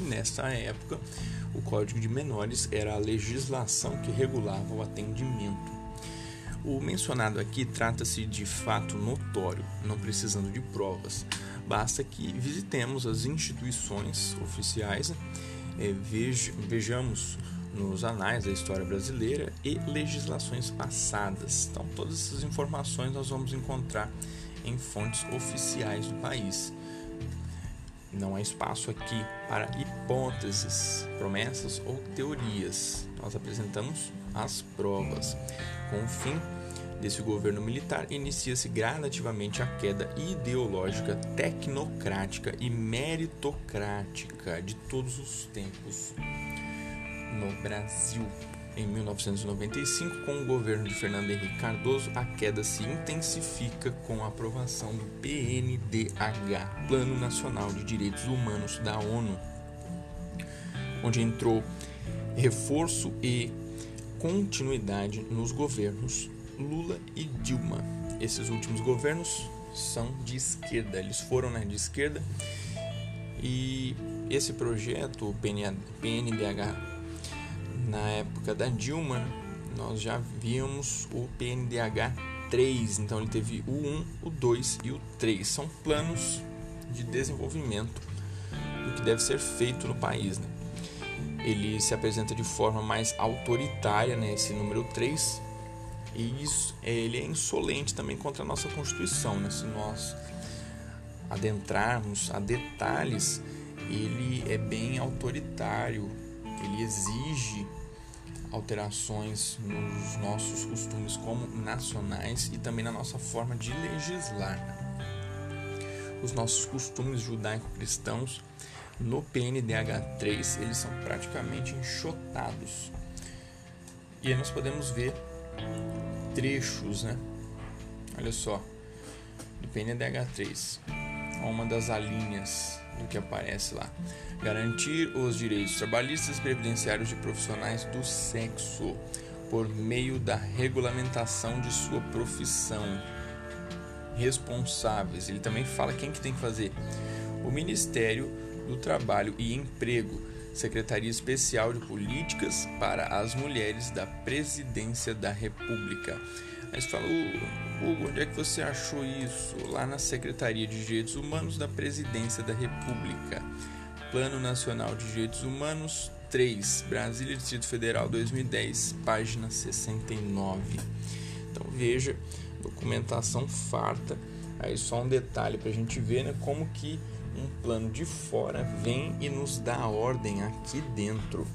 nessa época, o Código de Menores era a legislação que regulava o atendimento. O mencionado aqui trata-se de fato notório, não precisando de provas. Basta que visitemos as instituições oficiais, é, vejamos nos anais da história brasileira e legislações passadas. Então, todas essas informações nós vamos encontrar em fontes oficiais do país. Não há espaço aqui para hipóteses, promessas ou teorias. Nós apresentamos as provas. Com o fim desse governo militar, inicia-se gradativamente a queda ideológica, tecnocrática e meritocrática de todos os tempos no Brasil. Em 1995, com o governo de Fernando Henrique Cardoso, a queda se intensifica com a aprovação do PNDH, Plano Nacional de Direitos Humanos da ONU, onde entrou reforço e continuidade nos governos Lula e Dilma. Esses últimos governos são de esquerda, eles foram né, de esquerda e esse projeto, o PNDH na época da Dilma, nós já víamos o PNDH 3, então ele teve o 1, o 2 e o 3. São planos de desenvolvimento do que deve ser feito no país. Né? Ele se apresenta de forma mais autoritária, né? esse número 3, e isso, ele é insolente também contra a nossa Constituição. Né? Se nós adentrarmos a detalhes, ele é bem autoritário, ele exige alterações nos nossos costumes como nacionais e também na nossa forma de legislar. Os nossos costumes judaico-cristãos no PNDH 3 eles são praticamente enxotados. E aí nós podemos ver trechos, né? Olha só, do PNDH 3, uma das alíneas do que aparece lá. Garantir os direitos trabalhistas previdenciários de profissionais do sexo por meio da regulamentação de sua profissão. Responsáveis. Ele também fala quem que tem que fazer. O Ministério do Trabalho e Emprego, Secretaria Especial de Políticas para as Mulheres da Presidência da República. Aí você fala, Hugo, onde é que você achou isso? Lá na Secretaria de Direitos Humanos da Presidência da República. Plano Nacional de Direitos Humanos 3, Brasília, Distrito Federal 2010, página 69. Então veja, documentação farta. Aí só um detalhe para a gente ver né, como que um plano de fora vem e nos dá ordem aqui dentro.